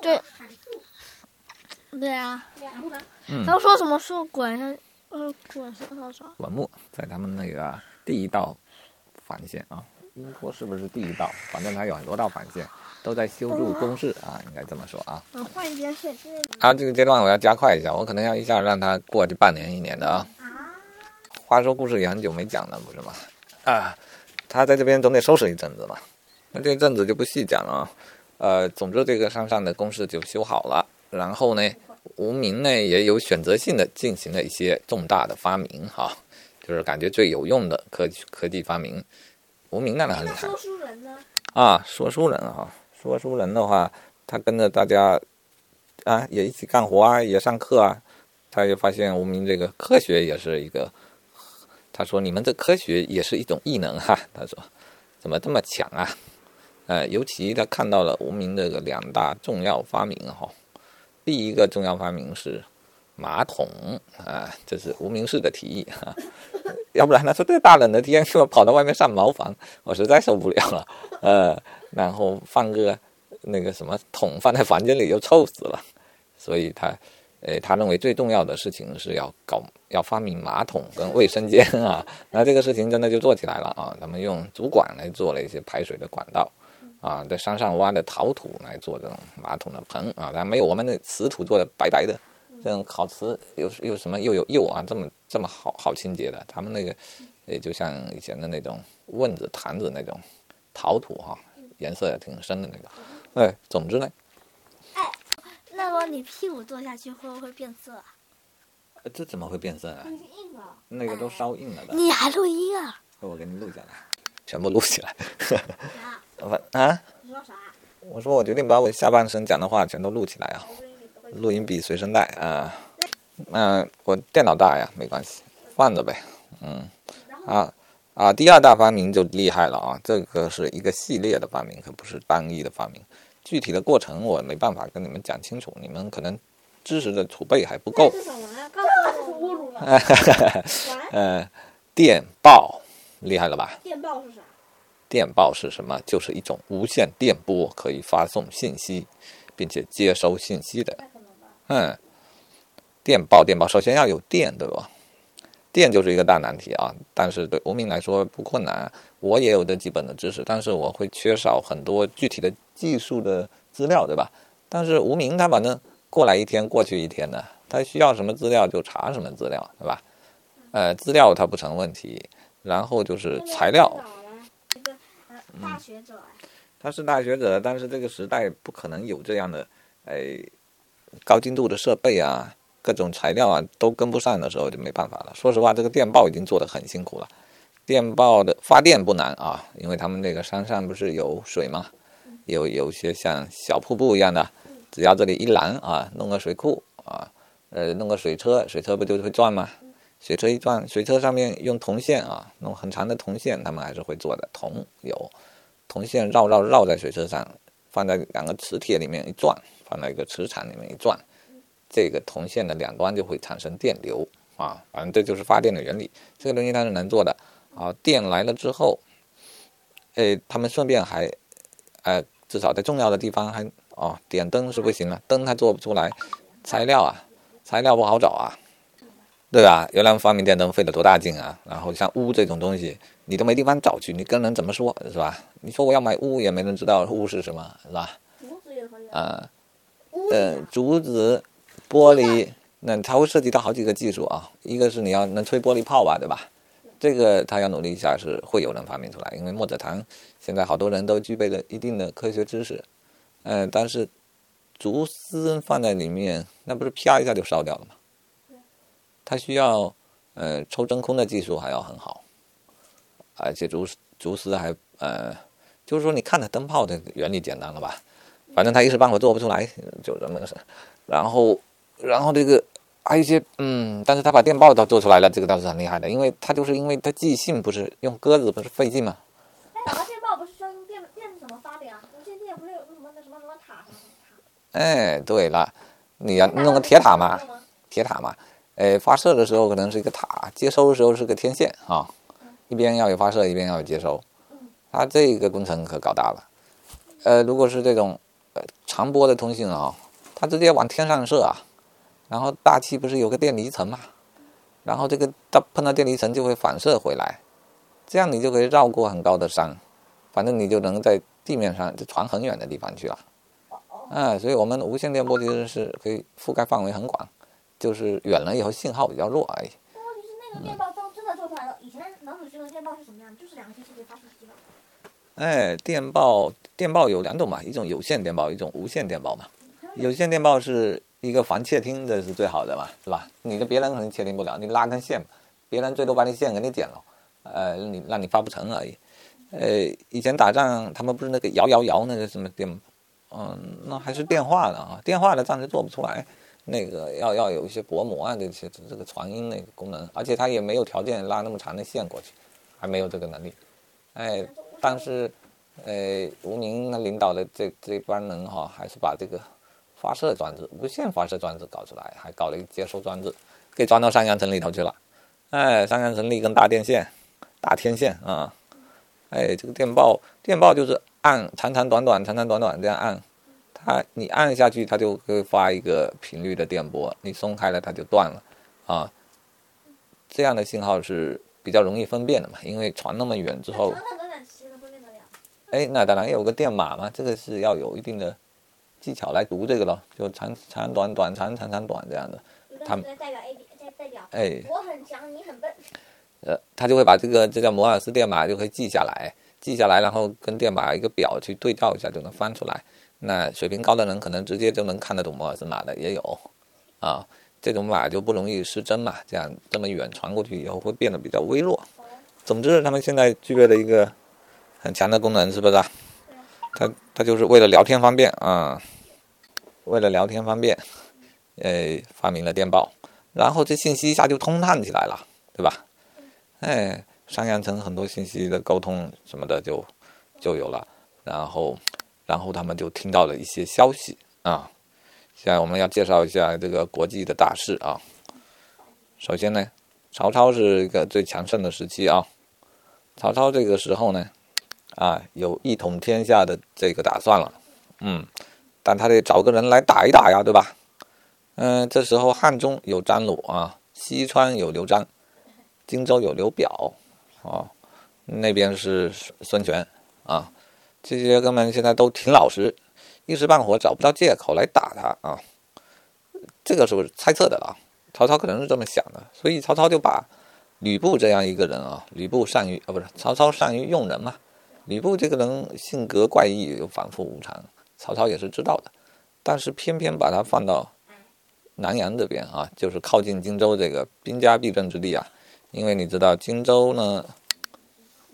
对，对啊。嗯他说什么是滚是呃滚是多少？滚木在他们那个第一道防线啊，英国是不是第一道？反正它有很多道防线，都在修筑工事啊，应该这么说啊。嗯，换一边线。啊，这个阶段我要加快一下，我可能要一下让它过去半年一年的啊。话说故事也很久没讲了，不是吗？啊，他在这边总得收拾一阵子吧。那这一阵子就不细讲了啊。呃，总之这个山上的工事就修好了，然后呢，无名呢也有选择性的进行了一些重大的发明哈、就是感觉最有用的科科技发明。无名当然很厉害。书人呢？啊，说书人啊，说书人的话，他跟着大家啊，也一起干活啊，也上课啊，他就发现无名这个科学也是一个，他说你们这科学也是一种异能哈、他说怎么这么强啊？呃，尤其他看到了无名这个两大重要发明哈、第一个重要发明是马桶啊，这是无名氏的提议哈、要不然他说这大冷的天 说跑到外面上茅房，我实在受不了了。呃，然后放个那个什么桶放在房间里又臭死了，所以他，呃，他认为最重要的事情是要搞要发明马桶跟卫生间啊，那这个事情真的就做起来了啊，他们用竹管来做了一些排水的管道。啊，在山上挖的陶土来做这种马桶的盆啊，但没有我们的瓷土做的白白的，这种烤瓷有有什么又有釉啊，这么这么好好清洁的，他们那个也就像以前的那种瓮子、坛子那种陶土哈、颜色也挺深的那种。哎，总之呢，哎那么你屁股坐下去，会不会变色啊？呃这怎么会变色啊？那个都烧硬了的，你还录音啊？我给你录下来，全部录起来。我 啊，你说啥？我说我决定把我下半身讲的话全都录起来啊，录音笔随身带啊。嗯、我电脑大呀，没关系，放着呗。嗯，啊啊，第二大发明就厉害了啊，这个是一个系列的发明，可不是单一的发明。具体的过程我没办法跟你们讲清楚，你们可能知识的储备还不够。是什么呀？告诉我。侮辱了。呃，电报厉害了吧？电报是啥？电报是什么？就是一种无线电波，可以发送信息，并且接收信息的。嗯，电报，电报，首先要有电，对吧？电就是一个大难题啊，但是对无名来说不困难。我也有的基本的知识，但是我会缺少很多具体的技术的资料，对吧？但是无名他反正过来一天过去一天的，他需要什么资料就查什么资料，对吧？呃，资料它不成问题，然后就是材料，大学者。他是大学者，但是这个时代不可能有这样的，哎，高精度的设备啊，各种材料啊都跟不上的时候就没办法了。说实话，这个电报已经做得很辛苦了。电报的发电不难啊，因为他们那个山上不是有水吗？有有些像小瀑布一样的，只要这里一拦啊，弄个水库啊，呃，弄个水车，水车不就会转吗？水车一转，水车上面用铜线啊，弄很长的铜线，他们还是会做的。铜有，铜线绕绕绕在水车上，放在两个磁铁里面一转，放在一个磁场里面一转，这个铜线的两端就会产生电流啊，反正这就是发电的原理。这个东西它是能做的啊。电来了之后，诶，他们顺便还，呃，至少在重要的地方还哦，点灯是不行了，灯它做不出来，材料啊，材料不好找啊。对吧？原来发明电灯费了多大劲啊！然后像钨这种东西，你都没地方找去，你跟人怎么说，是吧？你说我要买钨，也没人知道钨是什么，是吧？竹子也可以。啊，呃，竹子、玻璃，那它会涉及到好几个技术啊。一个是你要能吹玻璃泡吧，对吧？这个他要努力一下，是会有人发明出来。因为墨者堂现在好多人都具备了一定的科学知识，嗯、但是竹丝放在里面，那不是啪一下就烧掉了吗？它需要呃抽真空的技术还要很好，而且竹竹丝还呃，就是说你看它灯泡的原理简单了吧？反正他一时半会做不出来，就这么个事。然后，然后这个还有一些嗯，但是他把电报倒做出来了，这个倒是很厉害的，因为他就是因为他寄信不是用鸽子不是费劲吗？哎，两个电报不是需要用电电是怎么发的呀？无线电不是有什么那什么什么塔什么塔？哎，对了，你要弄个铁塔嘛，铁塔嘛，呃，发射的时候可能是一个塔，接收的时候是个天线啊，一边要有发射，一边要有接收，它这个工程可搞大了。呃，如果是这种呃长波的通信啊，它直接往天上射啊，然后大气不是有个电离层嘛，然后这个到碰到电离层就会反射回来，这样你就可以绕过很高的山，反正你就能在地面上就传很远的地方去了。啊，所以我们无线电波其实是可以覆盖范围很广，就是远了以后信号比较弱而已。但问题是那个电报真真的做出来了，以前老鼠星的电报是什么样？就是两个信息可以发信息了。哎，电报电报有两种嘛，一种有线电报，一种无线电报嘛。有线电报是一个防窃听的是最好的嘛，是吧？你的别人可能窃听不了，你拉根线，别人最多把你线给你剪了，呃，你让你发不成而已。呃，以前打仗他们不是那个摇摇摇那个什么电，嗯，那还是电话的啊，电话的暂时做不出来，那个要要有一些薄膜啊这些这个传音那个功能，而且它也没有条件拉那么长的线过去，还没有这个能力。哎，但是，呃，吴宁那领导的这这帮人哈，还是把这个发射装置、无线发射装置搞出来，还搞了一个接收装置，给装到三阳城里头去了。哎，三阳城立根大电线、大天线啊！哎，这个电报，电报就是按长长短短、长长短短这样按，它你按下去，它就会发一个频率的电波，你松开了它就断了啊。这样的信号是。比较容易分辨的嘛，因为传那么远之后？哎，那当然有个电码嘛，这个是要有一定的技巧来读这个咯，就长长短短长长长短这样的。他们代表 A B 代表。哎。我很强，你很笨。呃，他就会把这个这叫摩尔斯电码就可以记下来，记下来，然后跟电码一个表去对照一下就能翻出来。那水平高的人可能直接就能看得懂摩尔斯码的也有，啊。这种码就不容易失真嘛，这样这么远传过去以后会变得比较微弱。总之，他们现在具备了一个很强的功能，是不是？它它就是为了聊天方便啊，为了聊天方便，呃，发明了电报，然后这信息一下就通畅起来了，对吧？哎，上阳城很多信息的沟通什么的就就有了，然后然后他们就听到了一些消息啊。现在我们要介绍一下这个国际的大事啊。首先呢，曹操是一个最强盛的时期啊。曹操这个时候呢，啊，有一统天下的这个打算了，嗯，但他得找个人来打一打呀，对吧？嗯，这时候汉中有张鲁啊，西川有刘璋，荆州有刘表，啊，那边是孙权啊，这些哥们现在都挺老实。一时半会找不到借口来打他啊，这个是猜测的了。曹操可能是这么想的，所以曹操就把吕布这样一个人啊，吕布善于啊，不是曹操善于用人嘛。吕布这个人性格怪异又反复无常，曹操也是知道的，但是偏偏把他放到南阳这边啊，就是靠近荆州这个兵家必争之地啊。因为你知道荆州呢，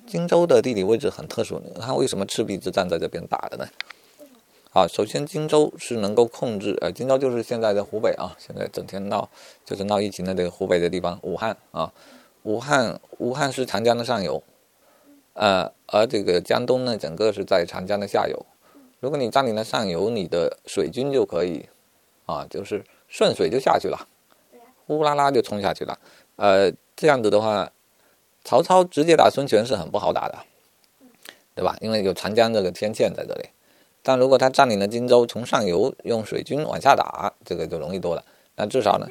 荆州的地理位置很特殊，他为什么赤壁之战在这边打的呢？啊，首先荆州是能够控制，呃，荆州就是现在的湖北啊，现在整天闹就是闹疫情的这个湖北的地方，武汉啊，武汉武汉是长江的上游，呃，而这个江东呢，整个是在长江的下游。如果你占领了上游，你的水军就可以，啊，就是顺水就下去了，呼啦啦就冲下去了。呃，这样子的话，曹操直接打孙权是很不好打的，对吧？因为有长江这个天堑在这里。但如果他占领了荆州，从上游用水军往下打，这个就容易多了。那至少呢，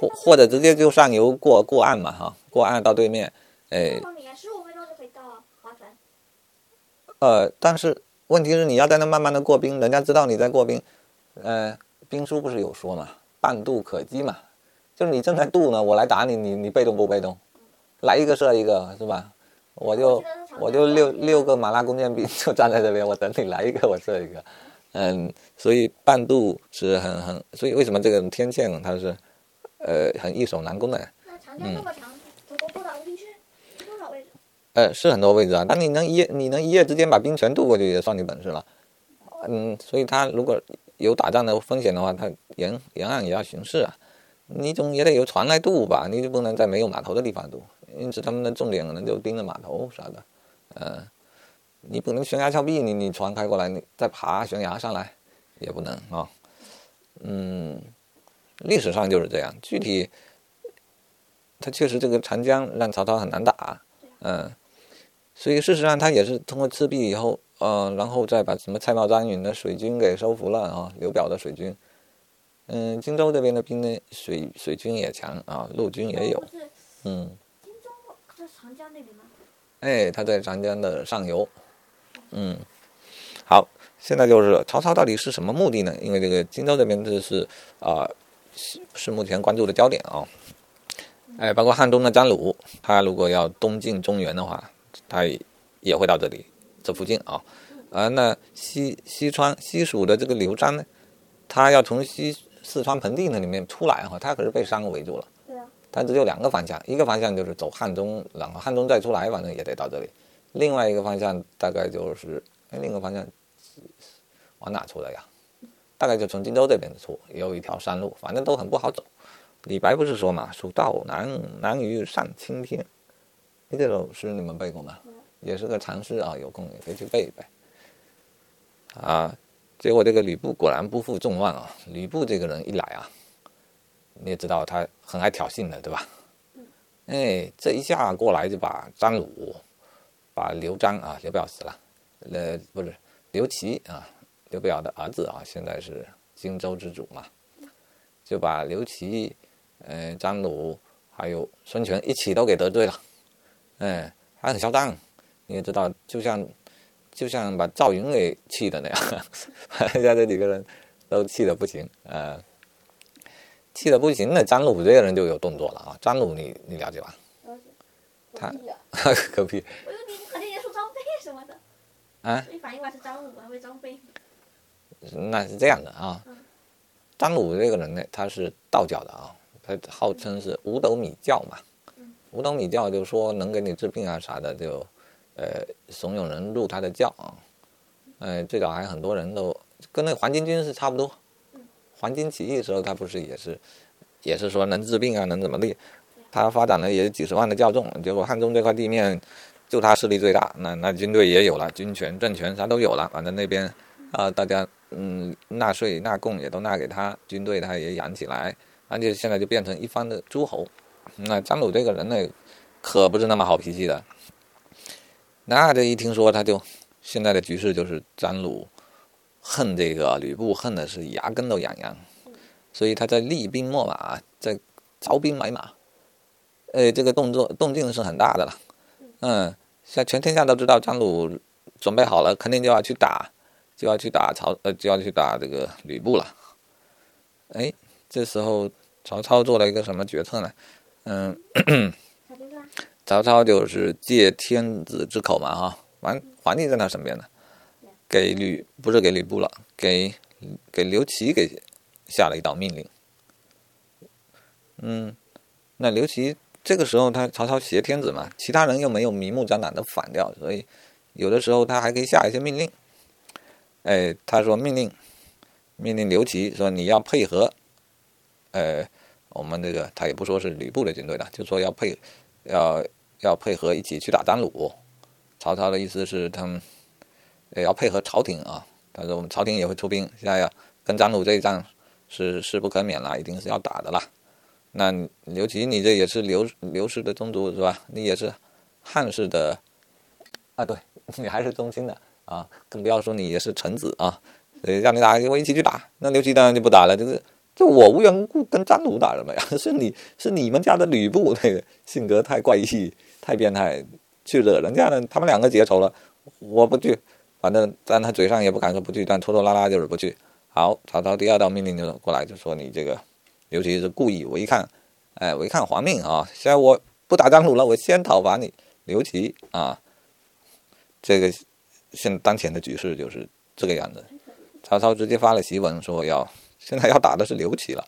或或者直接就上游过过岸嘛，哈，过岸到对面，哎。十五分钟就可以到了，划船。呃，但是问题是你要在那慢慢的过兵，人家知道你在过兵，呃，兵书不是有说嘛，半渡可击嘛，就是你正在渡呢，我来打你，你你被动不被动？来一个射一个，是吧？我就我就六六个马拉弓箭兵 就站在这边，我等你来一个，我射一个。嗯，所以半渡是很很，所以为什么这个天堑它是呃很易守难攻的？那长江那么长，走多少个兵区？多少位置？呃，是很多位置啊。但你能一夜你能一夜之间把兵全渡过去，也算你本事了。嗯，所以他如果有打仗的风险的话，他沿沿岸也要巡视啊。你总也得有船来渡吧？你就不能在没有码头的地方渡。因此，他们的重点可能就盯着码头啥的，呃，你不能悬崖峭壁，你你船开过来，你再爬悬崖上来，也不能啊。嗯，历史上就是这样。具体，他确实这个长江让曹操很难打，嗯，所以事实上他也是通过赤壁以后，呃，然后再把什么蔡瑁、张允的水军给收服了啊，刘表的水军。嗯，荆州这边的兵呢，水水军也强啊，陆军也有嗯，长江那边吗？哎，他在长江的上游。嗯，好，现在就是曹操到底是什么目的呢？因为这个荆州这边这是啊、是是目前关注的焦点啊。哎，包括汉中的张鲁，他如果要东进中原的话，他也会到这里这附近啊。啊，那西西川西蜀的这个刘璋呢，他要从西四川盆地那里面出来哈，他可是被山围住了。它只有两个方向，一个方向就是走汉中，然后汉中再出来，反正也得到这里；另外一个方向大概就是，哎，另一个方向往哪出的呀？大概就从荆州这边出，也有一条山路，反正都很不好走。李白不是说嘛，“蜀道难，难于上青天”，哎这首诗你们背过吗？也是个长诗啊，有空也可以去背一背。啊，结果这个吕布果然不负众望啊！吕布这个人一来啊，你也知道他很爱挑衅的，对吧？哎，这一下过来就把张鲁、把刘璋啊，刘表死了，呃，不是刘琦啊，刘表的儿子啊，现在是荆州之主嘛，就把刘琦、呃张鲁还有孙权一起都给得罪了，哎，还很嚣张，你也知道，就像就像把赵云给气的那样，把 人家这几个人都气得不行，呃。气得不行的张鲁这个人就有动作了啊！张鲁你你了解吧？了解。他我屁呀个屁我以为你肯定也说张飞什么的，啊！所以反应过来是张鲁，还以为张飞。那是这样的啊嗯，张鲁这个人呢，他是道教的啊，他号称是五斗米教嘛嗯。五斗米教就说能给你治病啊啥的，就呃怂恿人入他的教啊。呃，最早还很多人都跟那个黄巾军是差不多。黄巾起义的时候，他不是也是也是说能治病啊，能怎么地？他发展了也几十万的教众，结果汉中这块地面就他势力最大，那那军队也有了，军权、政权啥都有了，反正那边啊、大家嗯纳税纳贡也都纳给他，军队他也养起来，而且现在就变成一方的诸侯。那张鲁这个人呢，可不是那么好脾气的。那这一听说，他就现在的局势就是张鲁恨这个吕布，恨的是牙根都痒痒，所以他在厉兵秣马，在招兵买马，呃，这个动作动静是很大的了。嗯，现在全天下都知道张鲁准备好了，肯定就要去打，就要去打曹，呃，就要去打这个吕布了。哎，这时候曹操做了一个什么决策呢？嗯，曹操就是借天子之口嘛，哈，完皇帝在他身边呢，给吕不是给吕布了，给给刘琦给下了一道命令。嗯，那刘琦这个时候他曹操挟天子嘛，其他人又没有明目张胆的反掉，所以有的时候他还可以下一些命令。哎，他说命令命令刘琦说你要配合，呃，我们这个他也不说是吕布的军队了，就说要配要要配合一起去打张鲁。曹操的意思是他们也要配合朝廷啊，他说我们朝廷也会出兵，现在要跟张鲁这一仗是势不可免了，一定是要打的啦。那刘琦，你这也是刘刘氏的宗族是吧？你也是汉氏的啊，对你还是宗亲的啊，更不要说你也是臣子啊。所以让你打，我一起去打。那刘琦当然就不打了，就是就我无缘无故跟张鲁打什么呀？是你是你们家的吕布那个性格太怪异、太变态，去惹人家了，他们两个结仇了，我不去。反正但他嘴上也不敢说不去，但拖拖拉拉就是不去。好，曹操第二道命令就过来，就说你这个刘琦是故意违抗，哎，违抗皇命啊！现在我不打张鲁了，我先讨伐你刘琦啊！这个现当前的局势就是这个样子。曹操直接发了檄文说要现在要打的是刘琦了，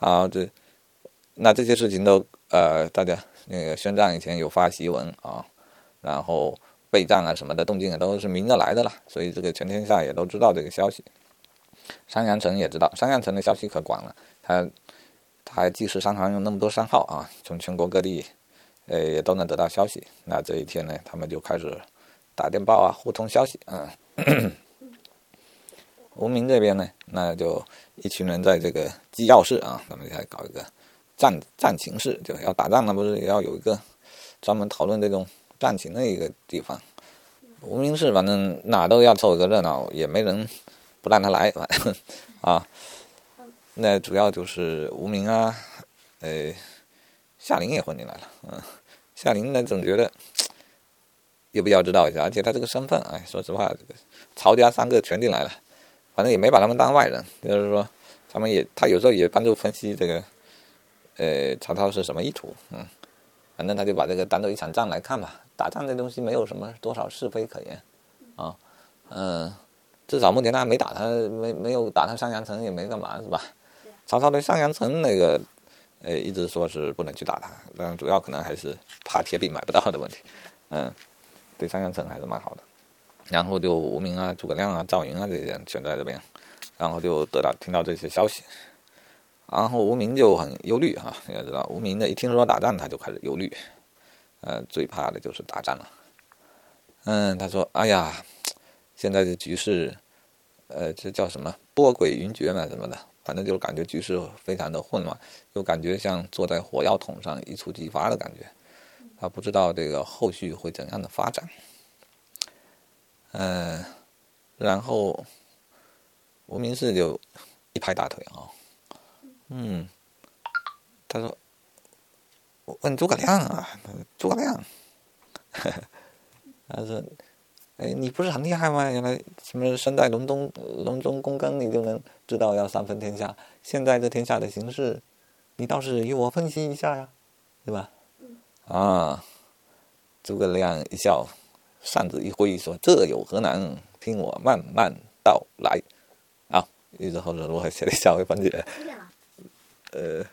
啊，这那这些事情都呃大家那个宣战以前有发檄文啊，然后备战啊什么的动静也都是明着来的了，所以这个全天下也都知道这个消息。商阳城也知道，商阳城的消息可广了，他他还记事商行有那么多商号啊，从全国各地呃也都能得到消息。那这一天呢，他们就开始打电报啊，互通消息，嗯。无名这边呢，那就一群人在这个机要室啊，咱们来搞一个战战情室，就要打仗了，不是也要有一个专门讨论这种战情的一个地方。无名氏反正哪都要凑个热闹，也没人不让他来，反正啊。那主要就是无名啊，呃，夏琳也混进来了，嗯，夏琳呢总觉得有必要知道一下，而且他这个身份，哎，说实话，这个曹家三个全进来了，反正也没把他们当外人，就是说他们也他有时候也帮助分析这个，呃，曹操是什么意图，嗯，反正他就把这个当做一场仗来看吧，打仗这东西没有什么多少是非可言，啊，嗯，至少目前他没打他，没没有打他襄阳城，也没干嘛，是吧？曹操对襄阳城那个，呃，一直说是不能去打他，但主要可能还是怕铁饼买不到的问题。嗯，对襄阳城还是蛮好的。然后就吴明啊、诸葛亮啊、赵云啊这些人全在这边，然后就得到听到这些消息，然后无名就很忧虑哈，你要知道，无名的一听说打仗他就开始忧虑，呃，最怕的就是打仗了。嗯，他说：“哎呀，现在的局势，呃，这叫什么波诡云谲嘛，什么的。”反正就感觉局势非常的混乱，又感觉像坐在火药桶上一触即发的感觉，他不知道这个后续会怎样的发展。嗯，然后无名氏就一拍大腿啊，嗯，他说：“我问诸葛亮啊，诸葛亮，呵 呵他说。”哎，你不是很厉害吗？原来什么身在隆中，隆中躬耕，你就能知道要三分天下。现在这天下的形势，你倒是与我分析一下呀，对吧？啊，诸葛亮一笑，扇子一挥，说：“这有何难？听我慢慢道来。”啊，于是后头我写了一下，回分解。呃，